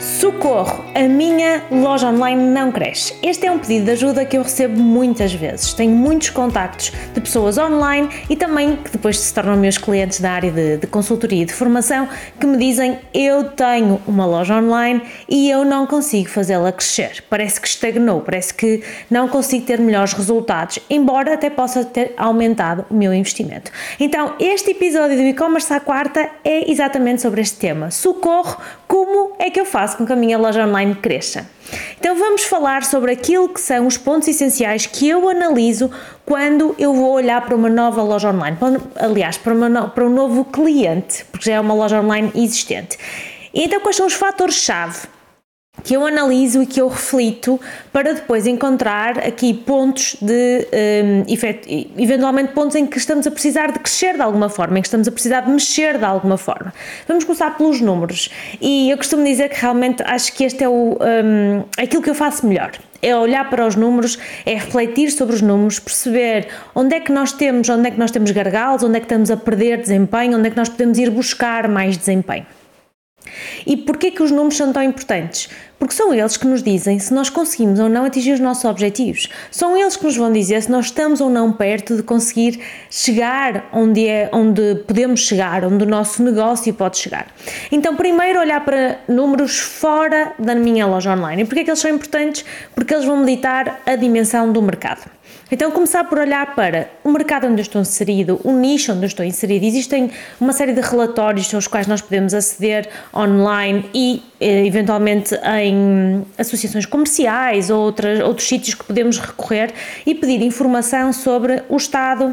Socorro, a minha loja online não cresce. Este é um pedido de ajuda que eu recebo muitas vezes. Tenho muitos contactos de pessoas online e também que depois se tornam meus clientes da área de, de consultoria e de formação que me dizem eu tenho uma loja online e eu não consigo fazê-la crescer. Parece que estagnou, parece que não consigo ter melhores resultados, embora até possa ter aumentado o meu investimento. Então, este episódio do e-commerce à quarta é exatamente sobre este tema. Socorro, como é que eu faço com que a minha loja online cresça? Então vamos falar sobre aquilo que são os pontos essenciais que eu analiso quando eu vou olhar para uma nova loja online, aliás, para, uma, para um novo cliente, porque já é uma loja online existente. Então quais são os fatores-chave que eu analiso e que eu reflito para depois encontrar aqui pontos de, um, eventualmente pontos em que estamos a precisar de crescer de alguma forma, em que estamos a precisar de mexer de alguma forma. Vamos começar pelos números e eu costumo dizer que realmente acho que este é o, um, aquilo que eu faço melhor. É olhar para os números, é refletir sobre os números, perceber onde é que nós temos, onde é que nós temos gargalos, onde é que estamos a perder desempenho, onde é que nós podemos ir buscar mais desempenho. E porquê que os números são tão importantes? Porque são eles que nos dizem se nós conseguimos ou não atingir os nossos objetivos. São eles que nos vão dizer se nós estamos ou não perto de conseguir chegar onde, é, onde podemos chegar, onde o nosso negócio pode chegar. Então, primeiro olhar para números fora da minha loja online. E porquê que eles são importantes? Porque eles vão meditar a dimensão do mercado. Então, começar por olhar para o mercado onde eu estou inserido, o nicho onde eu estou inserido. Existem uma série de relatórios aos quais nós podemos aceder online e, eh, eventualmente, em associações comerciais ou outras, outros sítios que podemos recorrer e pedir informação sobre o estado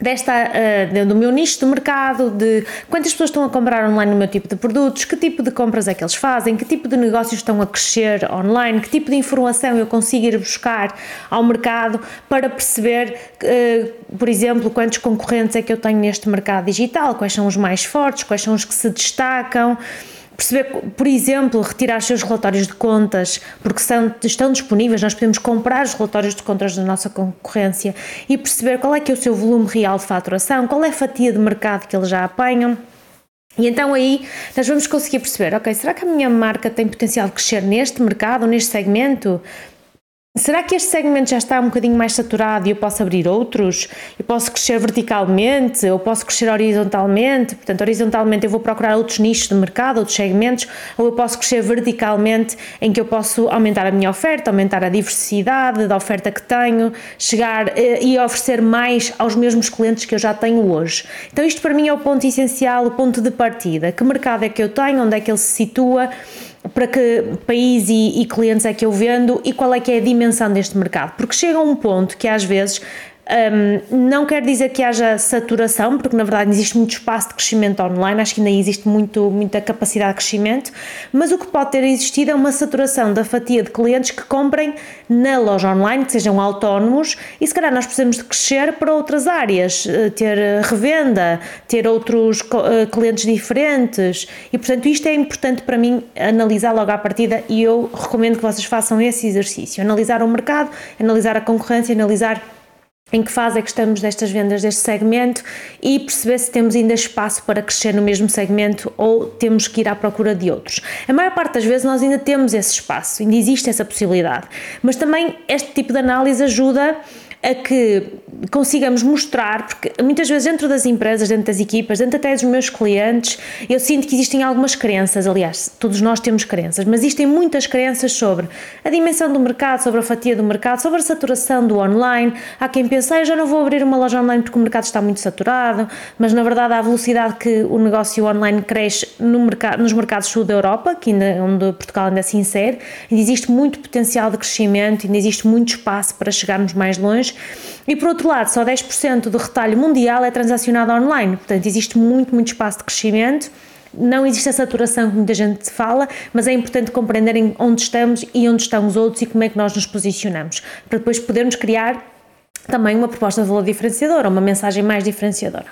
desta, uh, do meu nicho de mercado, de quantas pessoas estão a comprar online no meu tipo de produtos, que tipo de compras é que eles fazem, que tipo de negócios estão a crescer online, que tipo de informação eu consigo ir buscar ao mercado para perceber, uh, por exemplo, quantos concorrentes é que eu tenho neste mercado digital, quais são os mais fortes, quais são os que se destacam perceber, por exemplo, retirar os seus relatórios de contas, porque são, estão disponíveis, nós podemos comprar os relatórios de contas da nossa concorrência e perceber qual é que é o seu volume real de faturação, qual é a fatia de mercado que eles já apanham. E então aí nós vamos conseguir perceber, ok, será que a minha marca tem potencial de crescer neste mercado, neste segmento? Será que este segmento já está um bocadinho mais saturado e eu posso abrir outros? Eu posso crescer verticalmente ou posso crescer horizontalmente? Portanto, horizontalmente eu vou procurar outros nichos de mercado, outros segmentos, ou eu posso crescer verticalmente em que eu posso aumentar a minha oferta, aumentar a diversidade da oferta que tenho, chegar eh, e oferecer mais aos mesmos clientes que eu já tenho hoje. Então, isto para mim é o ponto essencial, o ponto de partida. Que mercado é que eu tenho? Onde é que ele se situa? Para que país e, e, clientes é que eu vendo e qual é que é a dimensão deste mercado. Porque chega um ponto que às vezes um, não quer dizer que haja saturação, porque na verdade existe muito espaço de crescimento online, acho que ainda existe muito, muita capacidade de crescimento, mas o que pode ter existido é uma saturação da fatia de clientes que comprem na loja online, que sejam autónomos, e se calhar nós precisamos de crescer para outras áreas, eh, ter revenda, ter outros eh, clientes diferentes, e portanto isto é importante para mim analisar logo à partida e eu recomendo que vocês façam esse exercício, analisar o mercado, analisar a concorrência, analisar em que fase é que estamos destas vendas deste segmento e perceber se temos ainda espaço para crescer no mesmo segmento ou temos que ir à procura de outros. A maior parte das vezes nós ainda temos esse espaço, ainda existe essa possibilidade, mas também este tipo de análise ajuda a que consigamos mostrar, porque muitas vezes dentro das empresas, dentro das equipas, dentro até dos meus clientes, eu sinto que existem algumas crenças, aliás, todos nós temos crenças, mas existem muitas crenças sobre a dimensão do mercado, sobre a fatia do mercado, sobre a saturação do online. Há quem pense, ah, eu já não vou abrir uma loja online porque o mercado está muito saturado, mas na verdade a velocidade que o negócio online cresce no mercado, nos mercados sul da Europa, que ainda, onde Portugal ainda se insere, ainda existe muito potencial de crescimento, ainda existe muito espaço para chegarmos mais longe e por outro lado, só 10% do retalho mundial é transacionado online, portanto, existe muito, muito espaço de crescimento. Não existe a saturação que muita gente fala, mas é importante compreenderem onde estamos e onde estão os outros e como é que nós nos posicionamos, para depois podermos criar também uma proposta de valor diferenciadora, uma mensagem mais diferenciadora.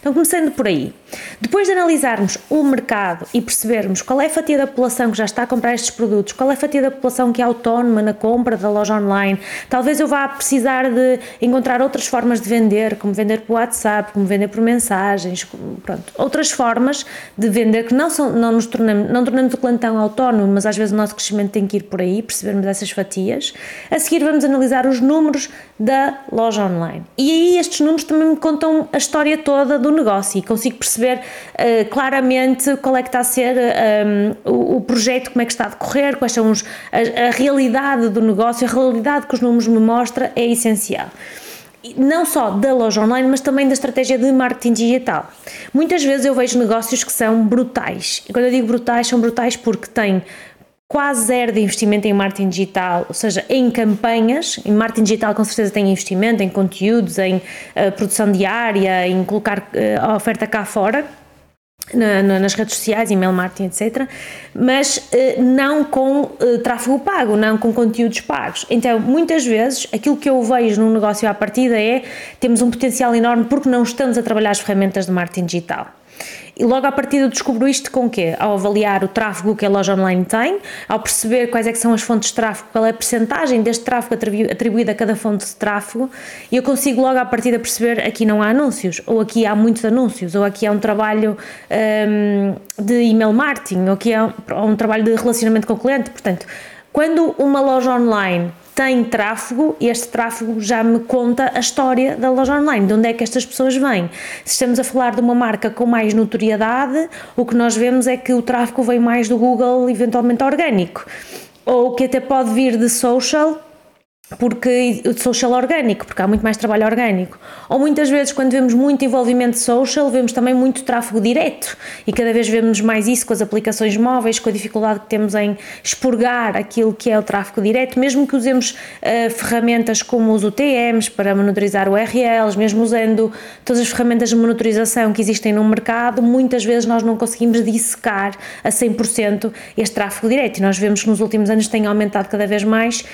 Então, começando por aí. Depois de analisarmos o mercado e percebermos qual é a fatia da população que já está a comprar estes produtos, qual é a fatia da população que é autónoma na compra da loja online, talvez eu vá precisar de encontrar outras formas de vender, como vender por WhatsApp, como vender por mensagens, pronto, outras formas de vender que não, são, não nos tornamos, não tornamos o cliente tão autónomo, mas às vezes o nosso crescimento tem que ir por aí, percebermos essas fatias. A seguir vamos analisar os números da loja online. E aí estes números também me contam a história toda do negócio e consigo perceber uh, claramente qual é que está a ser um, ehm, o, o, projeto, como é que está a decorrer, quais são os, a, a realidade do negócio, a realidade que os números me mostram é essencial não só da loja online, mas também da estratégia de marketing digital. Muitas vezes eu vejo negócios que são brutais. E quando eu digo brutais, são brutais porque têm quase zero de investimento em marketing digital, ou seja, em campanhas. Em marketing digital, com certeza, tem investimento em conteúdos, em uh, produção diária, em colocar uh, a oferta cá fora. Na, na, nas redes sociais, email marketing, etc. Mas uh, não com tráfego pago, não com conteúdos pagos. Então, muitas vezes, aquilo que eu vejo num negócio à partida é temos um potencial enorme porque não estamos a trabalhar as ferramentas de marketing digital. E logo à partida descubro isto com o quê? Ao avaliar o tráfego que a loja online tem, ao perceber quais é que são as fontes de tráfego, qual é a percentagem deste tráfego atribuída a cada fonte de tráfego, e eu consigo logo à partida perceber aqui não há anúncios, ou aqui há muitos anúncios, ou aqui há um trabalho um, de email marketing, ou aqui há um, um trabalho de relacionamento com o cliente. Portanto, quando uma loja online tem tráfego e este tráfego já me conta a história da loja online, de onde é que estas pessoas vêm. Se estamos a falar de uma marca com mais notoriedade, o que nós vemos é que o tráfego vem mais do Google, eventualmente orgânico, ou que até pode vir de social porque social orgânico, porque há muito mais trabalho orgânico. Ou muitas vezes, quando vemos muito envolvimento social, vemos também muito tráfego direto e cada vez vemos mais isso com as aplicações móveis, com a dificuldade que temos em expurgar aquilo que é o tráfego direto, mesmo que usemos uh, ferramentas como os UTMs para monitorizar URLs, mesmo usando todas as ferramentas de monitorização que existem no mercado, muitas vezes nós não conseguimos dissecar a 100% este tráfego direto e nós vemos que nos últimos anos tem aumentado cada vez mais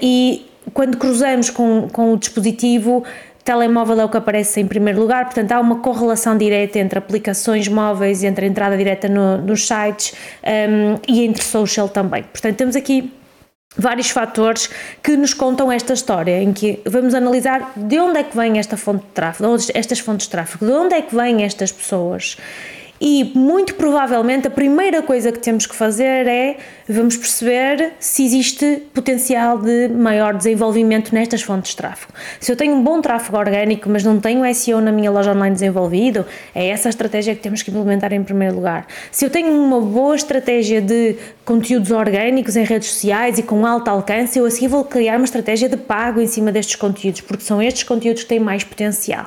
e quando cruzamos com, com o dispositivo, telemóvel é o que aparece em primeiro lugar, portanto há uma correlação direta entre aplicações móveis, entre a entrada direta no, nos sites um, ehm, e entre social também. Portanto, temos aqui vários fatores que nos contam esta história, em que vamos analisar de onde é que vem esta fonte de tráfego, estas fontes de tráfego, de onde é que vêm estas pessoas e muito provavelmente a primeira coisa que temos que fazer é vamos perceber se existe potencial de maior desenvolvimento nestas fontes de tráfego. Se eu tenho um bom tráfego orgânico, mas não tenho SEO na minha loja online desenvolvido, é essa a estratégia que temos que implementar em primeiro lugar. Se eu tenho uma boa estratégia de conteúdos orgânicos em redes sociais e com alto alcance, eu assim vou criar uma estratégia de pago em cima destes conteúdos, porque são estes conteúdos que têm mais potencial.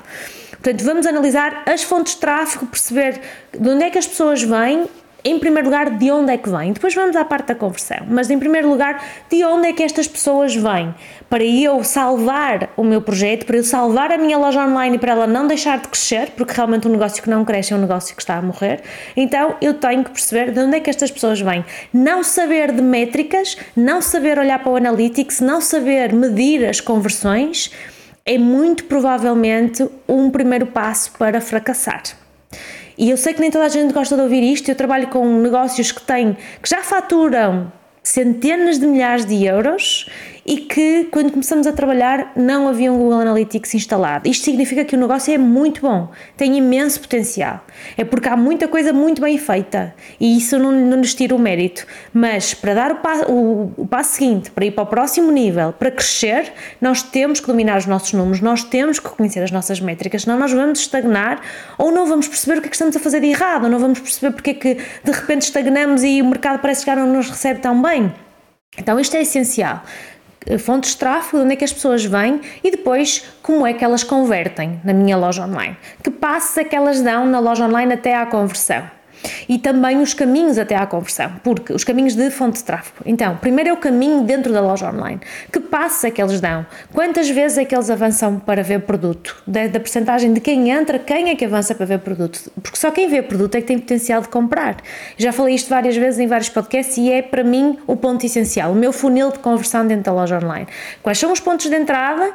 Portanto, vamos analisar as fontes de tráfego, perceber de onde é que as pessoas vêm em primeiro lugar, de onde é que vêm? Depois vamos à parte da conversão, mas em primeiro lugar, de onde é que estas pessoas vêm? Para eu salvar o meu projeto, para eu salvar a minha loja online e para ela não deixar de crescer, porque realmente um negócio que não cresce é um negócio que está a morrer, então eu tenho que perceber de onde é que estas pessoas vêm. Não saber de métricas, não saber olhar para o Analytics, não saber medir as conversões é muito provavelmente um primeiro passo para fracassar. E eu sei que nem toda a gente gosta de ouvir isto, eu trabalho com negócios que têm, que já faturam centenas de milhares de euros e que quando começamos a trabalhar não havia um Google Analytics instalado. Isto significa que o negócio é muito bom, tem imenso potencial. É porque há muita coisa muito bem feita e isso não, não nos tira o mérito. Mas para dar o, pa, o, o passo seguinte, para ir para o próximo nível, para crescer, nós temos que dominar os nossos números, nós temos que conhecer as nossas métricas, senão nós vamos estagnar ou não vamos perceber o que é que estamos a fazer de errado, ou não vamos perceber porque é que de repente estagnamos e o mercado parece que já não nos recebe tão bem. Então isto é essencial. Eh, fontes de tráfego, de onde é que as pessoas vêm e depois como é que elas convertem na minha loja online. Que passos é que elas dão na loja online até à conversão. E também os caminhos até à conversão, porque os caminhos de fonte de tráfego. Então, primeiro é o caminho dentro da loja online. Que passos é que eles dão? Quantas vezes é que eles avançam para ver produto? Da, da percentagem de quem entra, quem é que avança para ver produto? Porque só quem vê produto é que tem potencial de comprar. Já falei isto várias vezes em vários podcasts e é para mim o ponto essencial, o meu funil de conversão dentro da loja online. Quais são os pontos de entrada?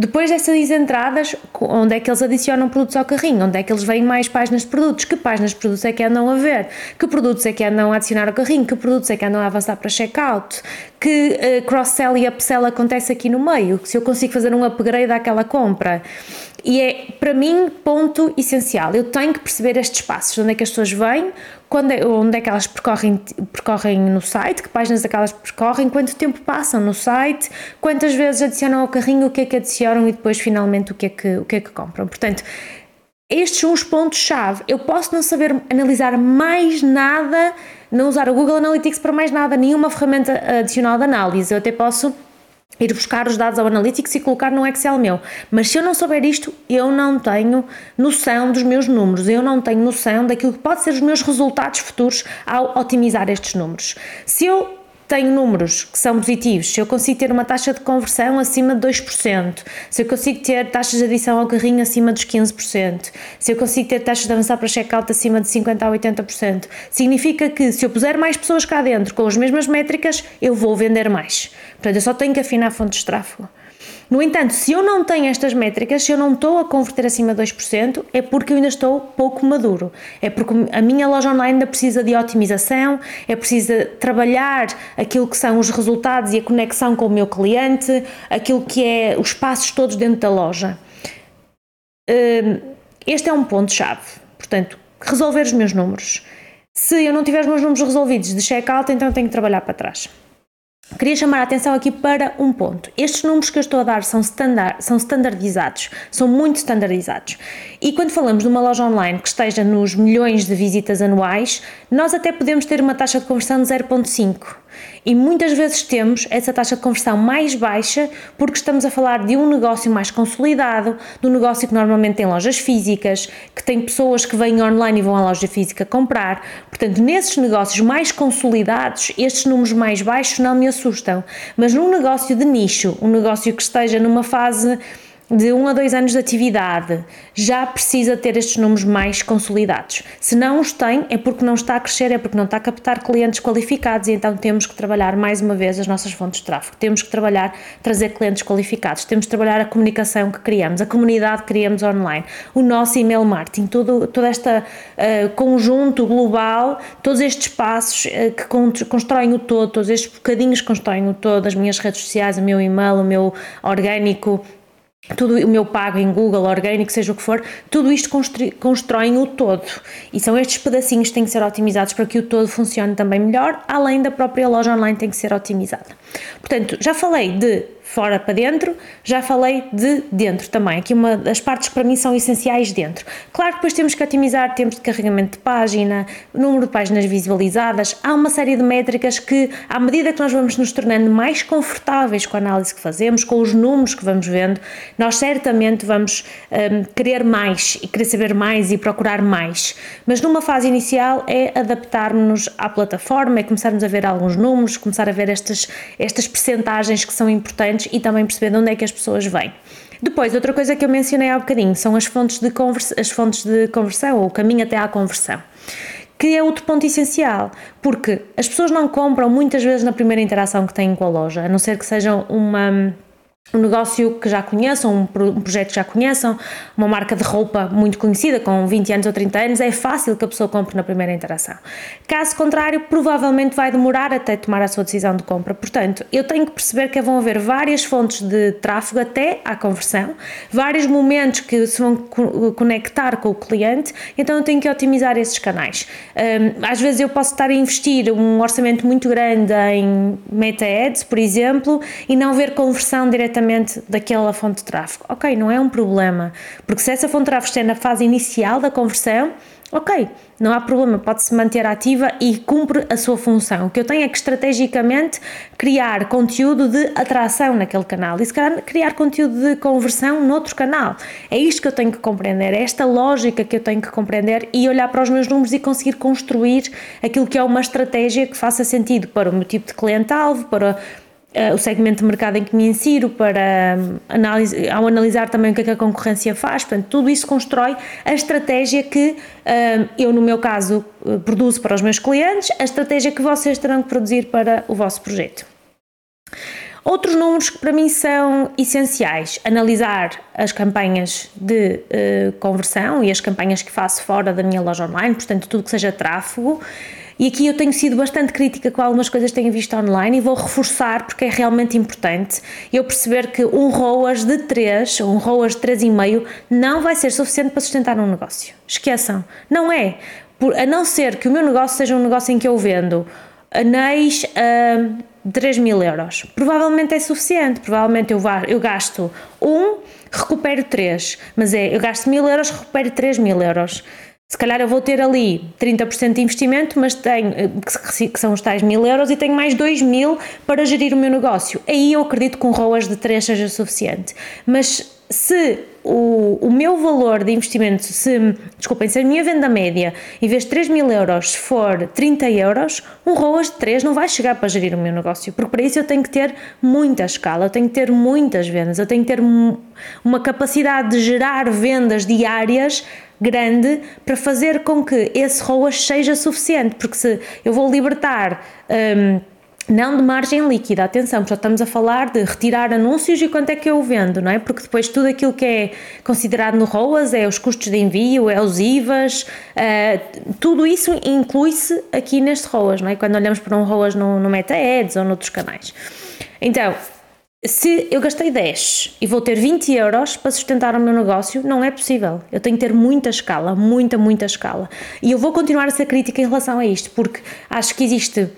Depois dessas entradas, onde é que eles adicionam produtos ao carrinho? Onde é que eles veem mais páginas de produtos? Que páginas de produtos é que andam a ver? Que produtos é que andam a adicionar ao carrinho? Que produtos é que andam a avançar para checkout? Que uh, cross-sell e upsell acontece aqui no meio? Se eu consigo fazer um upgrade àquela compra? E é, para mim, ponto essencial. Eu tenho que perceber estes passos, onde é que as pessoas vêm, quando é, onde é que elas percorrem, percorrem no site, que páginas é que elas percorrem, quanto tempo passam no site, quantas vezes adicionam ao carrinho, o que é que adicionam e depois finalmente o que é que, o que, é que compram. Portanto, estes são os pontos-chave. Eu posso não saber analisar mais nada, não usar o Google Analytics para mais nada, nenhuma ferramenta adicional de análise. Eu até posso ir buscar os dados ao Analytics e colocar no Excel meu. Mas se eu não souber isto, eu não tenho noção dos meus números, eu não tenho noção daquilo que pode ser os meus resultados futuros ao otimizar estes números. Se eu tenho números que são positivos, se eu consigo ter uma taxa de conversão acima de 2%, se eu consigo ter taxas de adição ao carrinho acima dos 15%, se eu consigo ter taxas de avançar para checkout acima de 50% a 80%, significa que se eu puser mais pessoas cá dentro com as mesmas métricas, eu vou vender mais. Portanto, eu só tenho que afinar fontes de tráfego. No entanto, se eu não tenho estas métricas, se eu não estou a converter acima de 2%, é porque eu ainda estou pouco maduro. É porque a minha loja online ainda precisa de otimização, é preciso trabalhar aquilo que são os resultados e a conexão com o meu cliente, aquilo que é os passos todos dentro da loja. Hum, este é um ponto-chave. Portanto, resolver os meus números. Se eu não tiver os meus números resolvidos de check-out, então tenho que trabalhar para trás. Queria chamar a atenção aqui para um ponto. Estes números que eu estou a dar são, standard, são standardizados, são muito standardizados. E quando falamos de uma loja online que esteja nos milhões de visitas anuais, nós até podemos ter uma taxa de conversão de 0,5 e muitas vezes temos essa taxa de conversão mais baixa porque estamos a falar de um negócio mais consolidado, de um negócio que normalmente tem lojas físicas, que tem pessoas que vêm online e vão à loja física comprar. Portanto, nesses negócios mais consolidados, estes números mais baixos não me assustam. Mas num negócio de nicho, um negócio que esteja numa fase de um a dois anos de atividade já precisa ter estes números mais consolidados. Se não os tem, é porque não está a crescer, é porque não está a captar clientes qualificados e então temos que trabalhar mais uma vez as nossas fontes de tráfego. Temos que trabalhar, trazer clientes qualificados, temos que trabalhar a comunicação que criamos, a comunidade que criamos online, o nosso email marketing, todo, todo este uh, conjunto global, todos estes passos uh, que constroem o todo, todos estes bocadinhos que constroem o todo, as minhas redes sociais, o meu e-mail, o meu orgânico, tudo o meu pago em Google, orgânico, seja o que for, tudo isto constroem o todo. E são estes pedacinhos que têm que ser otimizados para que o todo funcione também melhor, além da própria loja online tem que ser otimizada. Portanto, já falei de fora para dentro, já falei de dentro também. Aqui uma das partes que para mim são essenciais dentro. Claro que depois temos que otimizar tempos de carregamento de página, número de páginas visualizadas, há uma série de métricas que, à medida que nós vamos nos tornando mais confortáveis com a análise que fazemos, com os números que vamos vendo, nós certamente vamos um, querer mais e querer saber mais e procurar mais. Mas numa fase inicial é adaptarmos-nos à plataforma, é começarmos a ver alguns números, começar a ver estas, estas percentagens que são importantes e também perceber de onde é que as pessoas vêm. Depois, outra coisa que eu mencionei há bocadinho são as fontes de, conversa, as fontes de conversão, ou o caminho até à conversão que é outro ponto essencial, porque as pessoas não compram muitas vezes na primeira interação que têm com a loja, a não ser que sejam uma um negócio que já conheçam, um, projeto que já conheçam, uma marca de roupa muito conhecida, com 20 anos ou 30 anos, é fácil que a pessoa compre na primeira interação. Caso contrário, provavelmente vai demorar até tomar a sua decisão de compra. Portanto, eu tenho que perceber que vão haver várias fontes de tráfego até à conversão, vários momentos que se vão conectar com o cliente, então eu tenho que otimizar esses canais. Um, às vezes eu posso estar a investir um orçamento muito grande em Meta Ads, por exemplo, e não ver conversão diretamente diretamente daquela fonte de tráfego. Ok, não é um problema, porque se essa fonte de tráfego estiver na fase inicial da conversão, ok, não há problema, pode-se manter ativa e cumpre a sua função. O que eu tenho é que estrategicamente criar conteúdo de atração naquele canal e se calhar criar conteúdo de conversão noutro canal. É isto que eu tenho que compreender, é esta lógica que eu tenho que compreender e olhar para os meus números e conseguir construir aquilo que é uma estratégia que faça sentido para o meu tipo de cliente-alvo, para uh, o segmento de mercado em que me insiro, para um, análise, ao analisar também o que é que a concorrência faz, portanto, tudo isso constrói a estratégia que uh, eu, no meu caso, uh, produzo para os meus clientes, a estratégia que vocês terão que produzir para o vosso projeto. Outros números que para mim são essenciais: analisar as campanhas de uh, conversão e as campanhas que faço fora da minha loja online, portanto, tudo que seja tráfego. E aqui eu tenho sido bastante crítica com algumas coisas que tenho visto online e vou reforçar porque é realmente importante eu perceber que um ROAS de 3, um ROAS de 3,5 não vai ser suficiente para sustentar um negócio. Esqueçam, não é. Por, a não ser que o meu negócio seja um negócio em que eu vendo anéis a 3 mil euros. Provavelmente é suficiente, provavelmente eu, eu gasto um, recupero 3, mas é, eu gasto mil euros, recupero 3 mil euros. Se calhar eu vou ter ali 30% de investimento, mas tenho, eh, que são os tais mil euros, e tenho mais 2 mil para gerir o meu negócio. Aí eu acredito que um ROAS de 3 seja suficiente. Mas se o, o meu valor de investimento, se, desculpem, se a minha venda média, em vez de 3 mil euros, for 30 euros, um ROAS de 3 não vai chegar para gerir o meu negócio, porque para isso eu tenho que ter muita escala, eu tenho que ter muitas vendas, eu tenho que ter uma capacidade de gerar vendas diárias grande para fazer com que esse ROAS seja suficiente, porque se eu vou libertar. Um, não de margem líquida, atenção, já estamos a falar de retirar anúncios e quanto é que eu vendo, não é? Porque depois tudo aquilo que é considerado no ROAS é os custos de envio, é os IVAs, uh, tudo isso inclui-se aqui neste ROAS, não é? Quando olhamos para um ROAS no, no Meta Ads ou noutros canais. Então, se eu gastei 10 e vou ter 20 euros para sustentar o meu negócio, não é possível. Eu tenho que ter muita escala, muita, muita escala. E eu vou continuar a ser crítica em relação a isto, porque acho que existe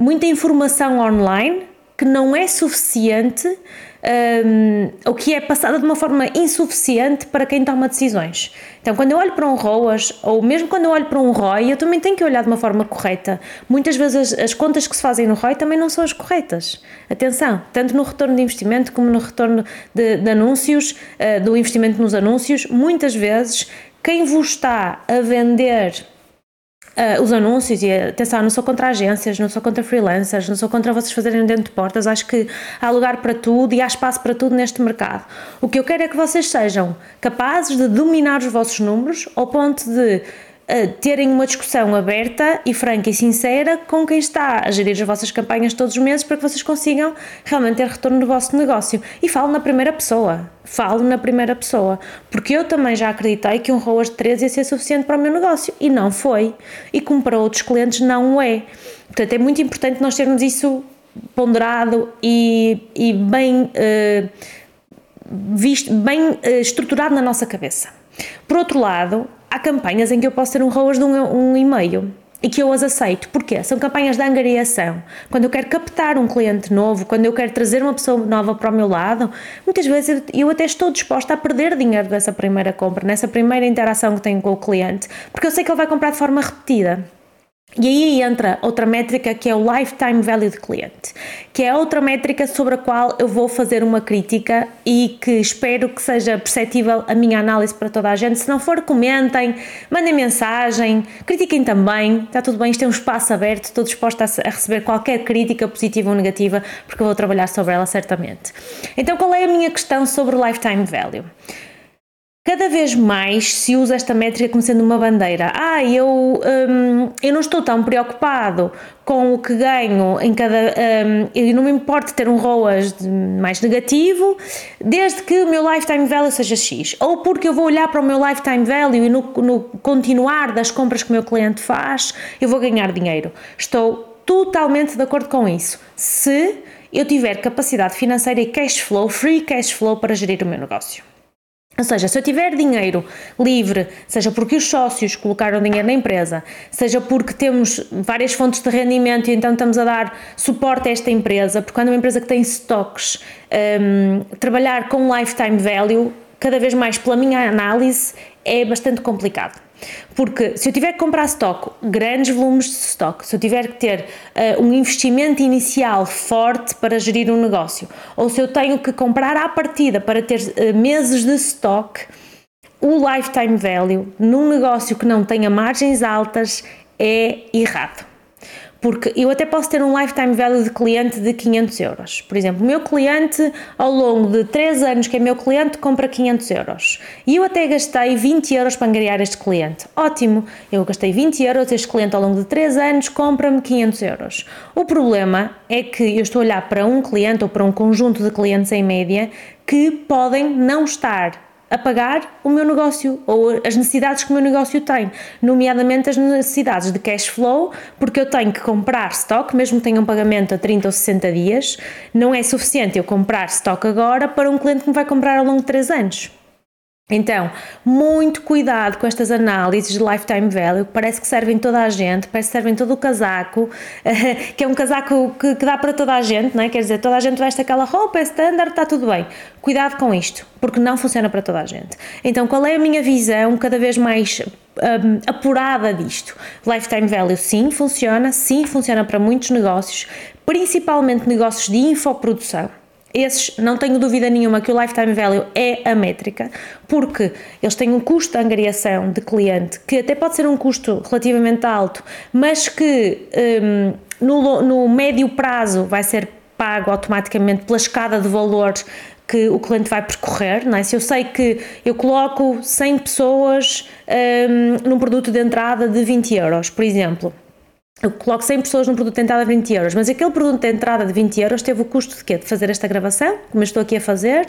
muita informação online que não é suficiente um, ou que é passada de uma forma insuficiente para quem toma decisões. Então, quando eu olho para um ROAS, ou mesmo quando eu olho para um ROI, eu também tenho que olhar de uma forma correta. Muitas vezes as, as contas que se fazem no ROI também não são as corretas. Atenção, tanto no retorno de investimento como no retorno de, de anúncios, uh, do investimento nos anúncios, muitas vezes quem vos está a vender Uh, os anúncios e atenção, não sou contra agências, não sou contra freelancers, não sou contra vocês fazerem dentro de portas, acho que há lugar para tudo e há espaço para tudo neste mercado. O que eu quero é que vocês sejam capazes de dominar os vossos números ao ponto de terem uma discussão aberta e franca e sincera com quem está a gerir as vossas campanhas todos os meses para que vocês consigam realmente ter retorno no vosso negócio. E falo na primeira pessoa. Falo na primeira pessoa. Porque eu também já acreditei que um ROAS de 13 ia ser suficiente para o meu negócio. E não foi. E como para outros clientes não é. Portanto, é muito importante nós termos isso ponderado e, e bem, uh, visto, bem uh, estruturado na nossa cabeça. Por outro lado, há campanhas em que eu posso ter um ROAS de um, um e-mail e que eu as aceito. Porquê? São campanhas de angariação. Quando eu quero captar um cliente novo, quando eu quero trazer uma pessoa nova para o meu lado, muitas vezes eu até estou disposta a perder dinheiro dessa primeira compra, nessa primeira interação que tenho com o cliente, porque eu sei que ele vai comprar de forma repetida. E aí entra outra métrica que é o Lifetime Value de cliente, que é outra métrica sobre a qual eu vou fazer uma crítica e que espero que seja perceptível a minha análise para toda a gente. Se não for, comentem, mandem mensagem, critiquem também, está tudo bem, isto é um espaço aberto, estou disposta a receber qualquer crítica positiva ou negativa, porque eu vou trabalhar sobre ela certamente. Então, qual é a minha questão sobre o Lifetime Value? Cada vez mais se usa esta métrica como sendo uma bandeira. Ah, eu, hum, eu não estou tão preocupado com o que ganho em cada. Um, eu não me importo ter um ROAS mais negativo, desde que o meu lifetime value seja X. Ou porque eu vou olhar para o meu lifetime value e no, no continuar das compras que o meu cliente faz, eu vou ganhar dinheiro. Estou totalmente de acordo com isso. Se eu tiver capacidade financeira e cash flow, free cash flow para gerir o meu negócio. Ou seja, se eu tiver dinheiro livre, seja porque os sócios colocaram dinheiro na empresa, seja porque temos várias fontes de rendimento e então estamos a dar suporte a esta empresa, porque quando é uma empresa que tem stocks, um, trabalhar com lifetime value, cada vez mais pela minha análise, é bastante complicado. Porque se eu tiver que comprar stock, grandes volumes de stock, se eu tiver que ter uh, um investimento inicial forte para gerir um negócio, ou se eu tenho que comprar à partida para ter uh, meses de stock, o lifetime value num negócio que não tenha margens altas é errado. Porque eu até posso ter um lifetime value de cliente de 500 euros. Por exemplo, o meu cliente, ao longo de 3 anos que é meu cliente, compra 500 euros. E eu até gastei 20 euros para angariar este cliente. Ótimo! Eu gastei 20 euros, este cliente ao longo de 3 anos compra-me 500 euros. O problema é que eu estou a olhar para um cliente ou para um conjunto de clientes em média que podem não estar a pagar o meu negócio ou as necessidades que o meu negócio tem, nomeadamente as necessidades de cash flow, porque eu tenho que comprar stock, mesmo que tenha um pagamento a 30 ou 60 dias, não é suficiente eu comprar stock agora para um cliente que me vai comprar ao longo de 3 anos. Então, muito cuidado com estas análises de lifetime value, parece que servem toda a gente, parece que servem todo o casaco, que é um casaco que, que, dá para toda a gente, não é? quer dizer, toda a gente veste aquela roupa, é standard, está tudo bem. Cuidado com isto, porque não funciona para toda a gente. Então, qual é a minha visão cada vez mais um, apurada disto? Lifetime value, sim, funciona, sim, funciona para muitos negócios, principalmente negócios de infoprodução esses, não tenho dúvida nenhuma que o lifetime value é a métrica, porque eles têm um custo de angariação de cliente que até pode ser um custo relativamente alto, mas que um, no, no médio prazo vai ser pago automaticamente pela escada de valores que o cliente vai percorrer, não é? Se eu sei que eu coloco 100 pessoas um, num produto de entrada de 20 euros, por exemplo, eu coloco 100 pessoas num produto de entrada de 20 euros, mas aquele produto de entrada de 20 euros teve o custo de quê? De fazer esta gravação, como eu estou aqui a fazer,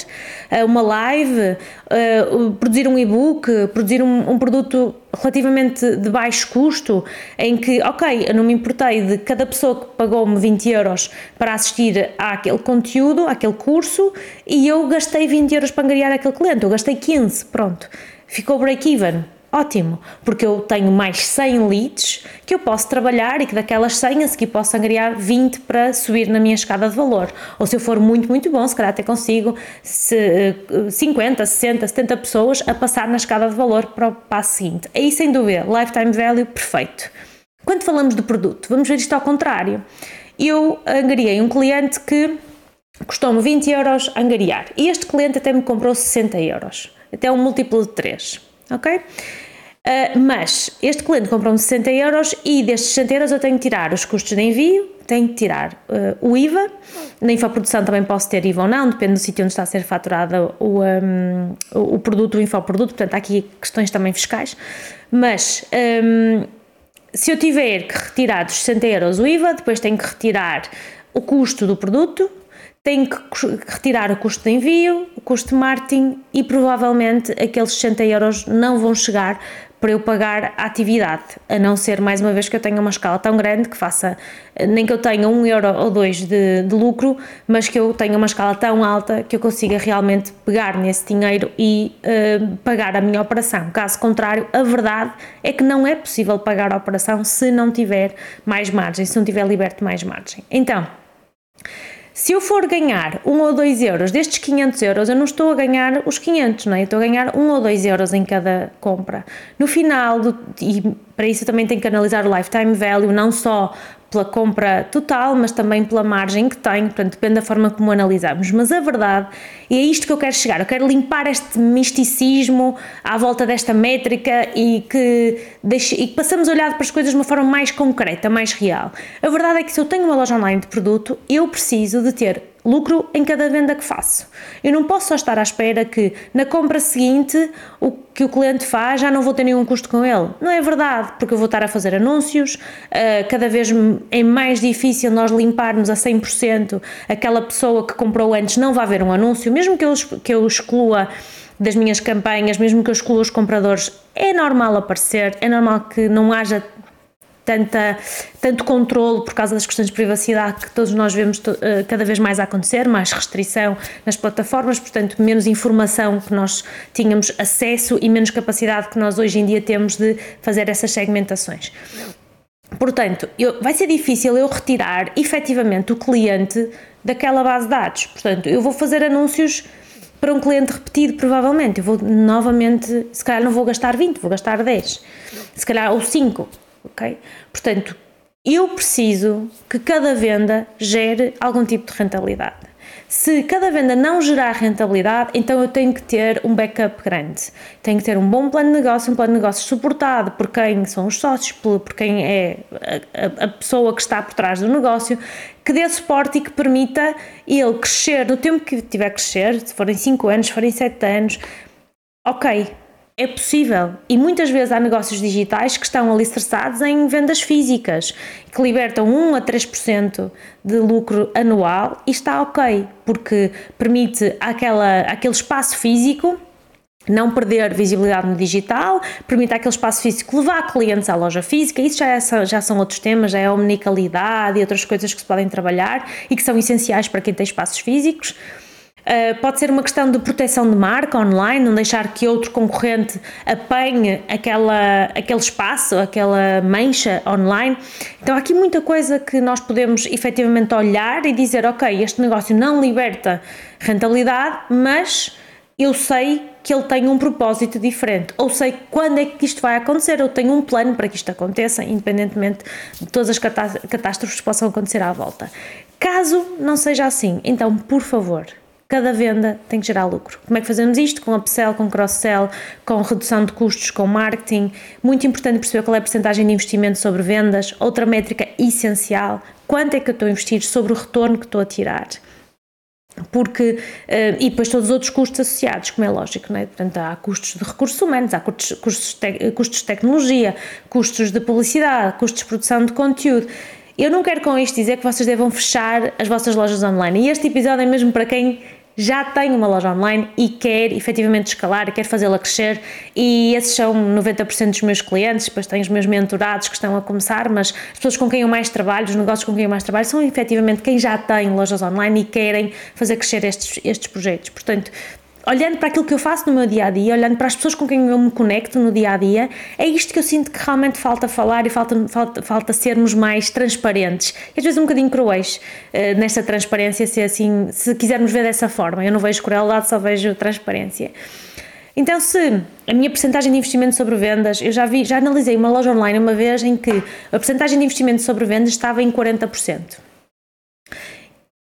eh, uma live, eh, produzir um e-book, produzir um, um produto relativamente de baixo custo, em que, ok, eu não me importei de cada pessoa que pagou-me 20 euros para assistir àquele conteúdo, àquele curso, e eu gastei 20 euros para angariar aquele cliente, eu gastei 15, pronto, ficou break-even ótimo, porque eu tenho mais 100 leads que eu posso trabalhar e que daquelas 100 a seguir posso angariar 20 para subir na minha escada de valor. Ou se eu for muito, muito bom, se calhar até consigo 50, 60, 70 pessoas a passar na escada de valor para o passo seguinte. Aí, sem dúvida, lifetime value perfeito. Quando falamos de produto, vamos ver isto ao contrário. Eu angariei um cliente que custou-me 20 euros angariar e este cliente até me comprou 60 euros, até um múltiplo de 3 ok? Uh, mas este cliente comprou-me 60 euros e destes 60 euros eu tenho que tirar os custos de envio, tenho que tirar uh, o IVA, na infoprodução também posso ter IVA ou não, depende do sítio onde está a ser faturado o, um, o produto, o infoproduto, portanto há aqui questões também fiscais, mas um, se eu tiver que retirar dos 60 euros o IVA, depois tenho que retirar o custo do produto, tenho que retirar o custo de envio, o custo de marketing e provavelmente aqueles 60 euros não vão chegar para eu pagar a atividade, a não ser mais uma vez que eu tenha uma escala tão grande que faça, nem que eu tenha um euro ou dois de, de lucro, mas que eu tenha uma escala tão alta que eu consiga realmente pegar nesse dinheiro e uh, pagar a minha operação. Caso contrário, a verdade é que não é possível pagar a operação se não tiver mais margem, se não tiver liberto mais margem. Então, se eu for ganhar 1 ou 2 euros destes 500 euros, eu não estou a ganhar os 500, não é? Eu estou a ganhar 1 ou 2 euros em cada compra. No final, do, e para isso eu também tenho que analisar o lifetime value, não só pela compra total, mas também pela margem que tem, portanto depende da forma como analisamos. Mas a verdade, e é isto que eu quero chegar, eu quero limpar este misticismo à volta desta métrica e que, deixe, e que passamos a olhar para as coisas de uma forma mais concreta, mais real. A verdade é que se eu tenho uma loja online de produto, eu preciso de ter lucro em cada venda que faço. Eu não posso só estar à espera que na compra seguinte o que o cliente faz já não vou ter nenhum custo com ele. Não é verdade, porque eu vou estar a fazer anúncios, uh, cada vez é mais difícil nós limparmos a 100% aquela pessoa que comprou antes não vai ver um anúncio, mesmo que eu, que eu exclua das minhas campanhas, mesmo que eu exclua os compradores, é normal aparecer, é normal que não haja tanta, tanto controle por causa das questões de privacidade que todos nós vemos uh, cada vez mais acontecer, mais restrição nas plataformas, portanto, menos informação que nós tínhamos acesso e menos capacidade que nós hoje em dia temos de fazer essas segmentações. Portanto, eu, vai ser difícil eu retirar efetivamente o cliente daquela base de dados. Portanto, eu vou fazer anúncios para um cliente repetido, provavelmente. Eu vou novamente, se calhar não vou gastar 20, vou gastar 10, se calhar ou 5, ok? Portanto, eu preciso que cada venda gere algum tipo de rentabilidade. Se cada venda não gerar rentabilidade, então eu tenho que ter um backup grande. Tenho que ter um bom plano de negócio, um plano de negócio suportado por quem são os sócios, por, quem é a, a pessoa que está por trás do negócio, que dê suporte e que permita ele crescer no tempo que tiver que crescer, se forem 5 anos, se forem 7 anos. Ok, é possível. E muitas vezes há negócios digitais que estão alicerçados em vendas físicas, que libertam 1 a 3% de lucro anual e está ok, porque permite aquela, aquele espaço físico não perder visibilidade no digital, permite aquele espaço físico levar clientes à loja física, isso já, é, já são outros temas, já é a omnicalidade e outras coisas que se podem trabalhar e que são essenciais para quem tem espaços físicos. Uh, pode ser uma questão de proteção de marca online, não deixar que outro concorrente apanhe aquela, aquele espaço, aquela mancha online. Então, há aqui muita coisa que nós podemos efetivamente olhar e dizer: ok, este negócio não liberta rentabilidade, mas eu sei que ele tem um propósito diferente, ou sei quando é que isto vai acontecer, eu tenho um plano para que isto aconteça, independentemente de todas as catástrofes que possam acontecer à volta. Caso não seja assim, então, por favor, cada venda tem que gerar lucro. Como é que fazemos isto? Com upsell, com cross-sell, com redução de custos, com marketing. Muito importante perceber qual é a porcentagem de investimento sobre vendas. Outra métrica essencial, quanto é que eu estou a investir sobre o retorno que estou a tirar porque, uh, e depois todos os outros custos associados, como é lógico, não é? Portanto, há custos de recursos humanos, há custos, custos, te, custos de tecnologia, custos de publicidade, custos de produção de conteúdo. Eu não quero com isto dizer que vocês devam fechar as vossas lojas online, e este episódio é mesmo para quem já tem uma loja online e quer efetivamente escalar quer fazê-la crescer e esses são 90% dos meus clientes, depois tenho os meus mentorados que estão a começar, mas as pessoas com quem eu mais trabalho, os negócios com quem eu mais trabalho são efetivamente quem já tem lojas online e querem fazer crescer estes, estes projetos. Portanto, olhando para aquilo que eu faço no meu dia a dia, olhando para as pessoas com quem eu me conecto no dia a dia, é isto que eu sinto que realmente falta falar e falta, falta, falta sermos mais transparentes. E às vezes um bocadinho cruéis uh, nesta transparência, se assim, se quisermos ver dessa forma. Eu não vejo crueldade, só vejo transparência. Então, se a minha porcentagem de investimento sobre vendas, eu já vi, já analisei uma loja online uma vez em que a porcentagem de investimento sobre vendas estava em 40%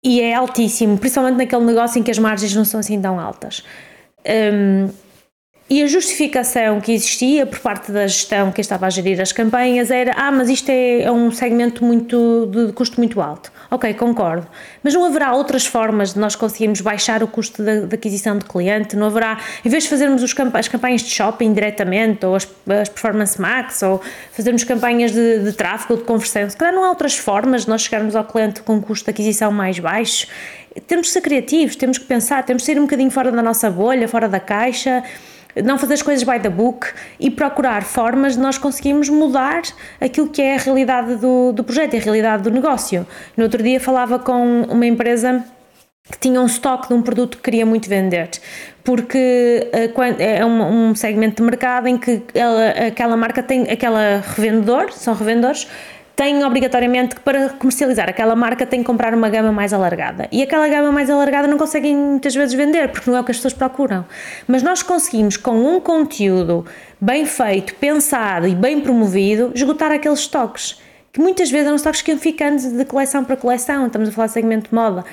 e é altíssimo, principalmente naquele negócio em que as margens não são assim tão altas. Um, e a justificação que existia por parte da gestão que estava a gerir as campanhas era: ah, mas isto é, é um segmento muito de custo muito alto. Ok, concordo. Mas não haverá outras formas de nós conseguirmos baixar o custo da, aquisição de cliente? Não haverá, em vez de fazermos os, as campanhas de shopping diretamente, ou as, as Performance Max, ou fazermos campanhas de, de tráfego de conversão, se calhar não há outras formas de nós chegarmos ao cliente com um custo de aquisição mais baixo? Temos que ser criativos, temos que pensar, temos que sair um bocadinho fora da nossa bolha, fora da caixa não fazer as coisas by the book e procurar formas de nós conseguirmos mudar aquilo que é a realidade do, do projeto, a realidade do negócio. No outro dia falava com uma empresa que tinha um estoque de um produto que queria muito vender, porque uh, é um, segmento de mercado em que ela, aquela marca tem, aquela revendedor, são revendedores, têm obrigatoriamente que para comercializar aquela marca têm que comprar uma gama mais alargada. E aquela gama mais alargada não conseguem muitas vezes vender, porque não é o que as pessoas procuram. Mas nós conseguimos, com um conteúdo bem feito, pensado e bem promovido, esgotar aqueles estoques. Que muitas vezes eram estoques que iam ficando de coleção para coleção, estamos a falar de segmento de moda.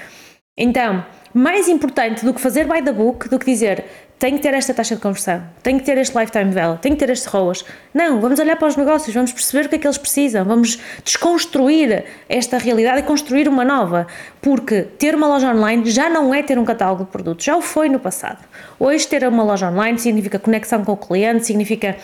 Então, mais importante do que fazer by the book, do que dizer tenho que ter esta taxa de conversão, tenho que ter este lifetime value, tenho que ter este ROAS. Não, vamos olhar para os negócios, vamos perceber o que é que eles precisam, vamos desconstruir esta realidade e construir uma nova, porque ter uma loja online já não é ter um catálogo de produtos, já o foi no passado. Hoje ter uma loja online significa conexão com o cliente, significa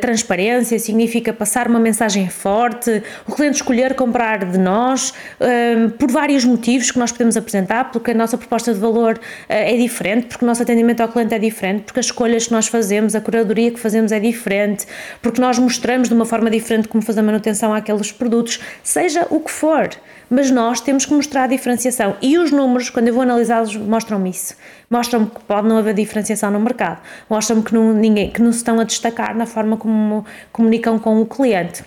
transparência, significa passar uma mensagem forte, o cliente escolher comprar de nós, uh, por vários motivos que nós podemos apresentar, porque a nossa proposta de valor uh, é diferente, porque o nosso atendimento ao cliente é diferente, porque as escolhas que nós fazemos, a curadoria que fazemos é diferente, porque nós mostramos de uma forma diferente como fazer a manutenção àqueles produtos, seja o que for. Mas nós temos que mostrar a diferenciação. E os números, quando eu vou analisá-los, mostram-me isso. Mostram-me que pode não haver diferenciação no mercado. Mostram-me que não, ninguém, que não se estão a destacar na forma como comunicam com o cliente.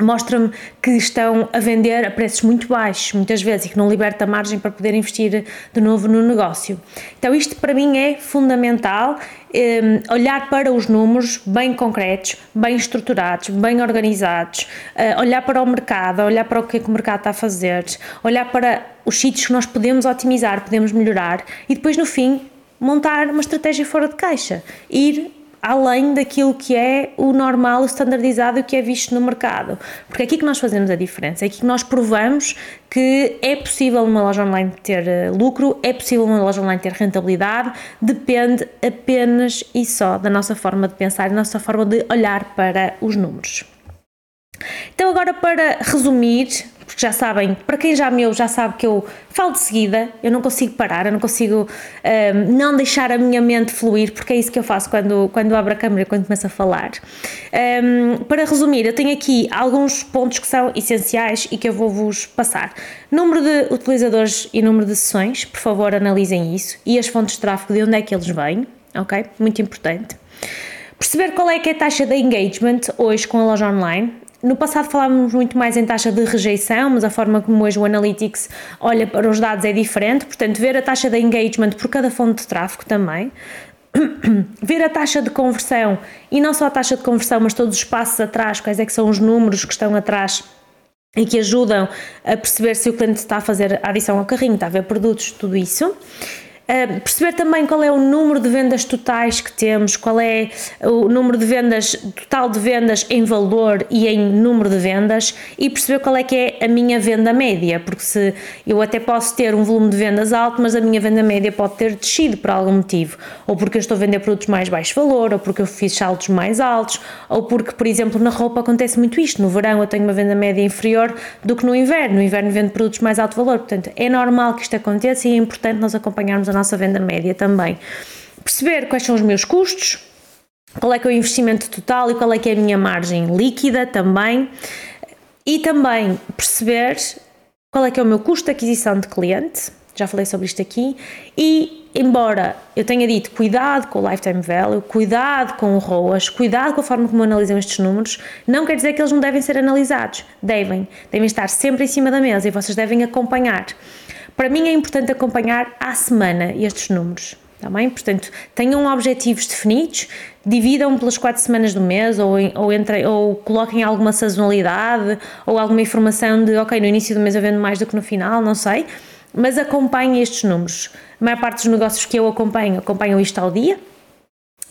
Mostra-me que estão a vender a preços muito baixos, muitas vezes, e que não liberta margem para poder investir de novo no negócio. Então, isto para mim é fundamental. Ehm, olhar para os números bem concretos, bem estruturados, bem organizados, uh, olhar para o mercado, olhar para o que, é que o mercado está a fazer, olhar para os sítios que nós podemos otimizar, podemos melhorar e depois no fim montar uma estratégia fora de caixa, ir além daquilo que é o normal, o standardizado, o que é visto no mercado. Porque é aqui que nós fazemos a diferença, é aqui que nós provamos que é possível uma loja online ter eh, lucro, é possível uma loja online ter rentabilidade, depende apenas e só da nossa forma de pensar, da nossa forma de olhar para os números. Então, agora para resumir, porque já sabem, para quem já me ouve, já sabe que eu falo de seguida, eu não consigo parar, eu não consigo um, não deixar a minha mente fluir, porque é isso que eu faço quando, quando abro a câmera, quando começo a falar. Um, para resumir, eu tenho aqui alguns pontos que são essenciais e que eu vou vos passar. Número de utilizadores e número de sessões, por favor analisem isso, e as fontes de tráfego, de onde é que eles vêm, ok? Muito importante. Perceber qual é que é a taxa de engagement hoje com a loja online, no passado falávamos muito mais em taxa de rejeição, mas a forma como hoje o Analytics olha para os dados é diferente, portanto, ver a taxa de engagement por cada fonte de tráfego também. ver a taxa de conversão e não só a taxa de conversão, mas todos os passos atrás, quais é que são os números que estão atrás e que ajudam a perceber se o cliente está a fazer a adição ao carrinho, está a ver produtos, tudo isso. Uh, perceber também qual é o número de vendas totais que temos, qual é o número de vendas, total de vendas em valor e em número de vendas e perceber qual é que é a minha venda média, porque se eu até posso ter um volume de vendas alto, mas a minha venda média pode ter descido por algum motivo, ou porque eu estou a vender produtos mais baixo valor, ou porque eu fiz saltos mais altos, ou porque, por exemplo, na roupa acontece muito isto, no verão eu tenho uma venda média inferior do que no inverno, no inverno vendo produtos mais alto valor, portanto é normal que isto aconteça e é importante nós acompanharmos a nossa venda média também. Perceber quais são os meus custos, qual é que é o investimento total e qual é que é a minha margem líquida também. E também perceber qual é que é o meu custo de aquisição de cliente, já falei sobre isto aqui, e embora eu tenha dito cuidado com o lifetime value, cuidado com o ROAS, cuidado com a forma como analisam estes números, não quer dizer que eles não devem ser analisados. Devem, devem estar sempre em cima da mesa e vocês devem acompanhar. Para mim é importante acompanhar à semana estes números. Tá bem? Portanto, tenham objetivos definidos, dividam pelas quatro semanas do mês ou, ou, entre, ou coloquem alguma sazonalidade ou alguma informação de, ok, no início do mês eu vendo mais do que no final, não sei, mas acompanhem estes números. A maior parte dos negócios que eu acompanho, acompanham isto ao dia,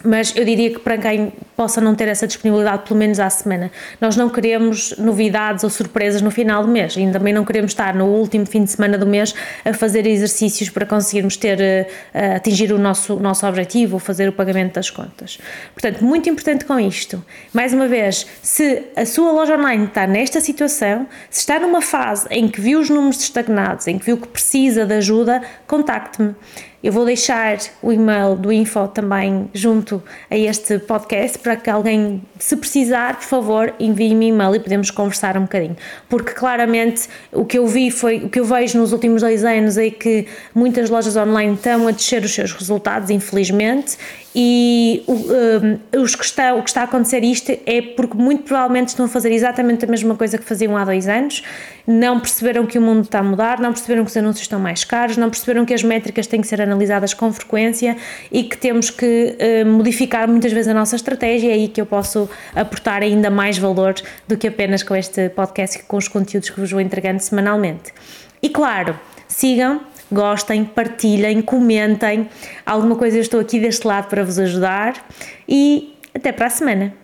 mas eu diria que para quem possa não ter essa disponibilidade, pelo menos à semana, nós não queremos novidades ou surpresas no final do mês, e também não queremos estar no último fim de semana do mês a fazer exercícios para conseguirmos ter, uh, atingir o nosso, nosso objetivo fazer o pagamento das contas. Portanto, muito importante com isto. Mais uma vez, se a sua loja online está nesta situação, se está numa fase em que viu os números estagnados, em que viu que precisa de ajuda, contacte-me. Eu vou deixar o e-mail do Info também junto a este podcast para que alguém, se precisar, por favor, envie-me e-mail e podemos conversar um bocadinho. Porque claramente o que eu vi foi, o que eu vejo nos últimos dois anos é que muitas lojas online estão a descer os seus resultados, infelizmente, e um, os que está, o que está a acontecer isto é porque muito provavelmente estão a fazer exatamente a mesma coisa que faziam há dois anos, não perceberam que o mundo está a mudar, não perceberam que os anúncios estão mais caros, não perceberam que as métricas têm que ser analisadas com frequência e que temos que uh, modificar muitas vezes a nossa estratégia. É aí que eu posso aportar ainda mais valor do que apenas com este podcast e com os conteúdos que vos vou entregando semanalmente. E claro, sigam gostem, partilhem, comentem. Alguma coisa eu estou aqui deste lado para vos ajudar e até para a semana.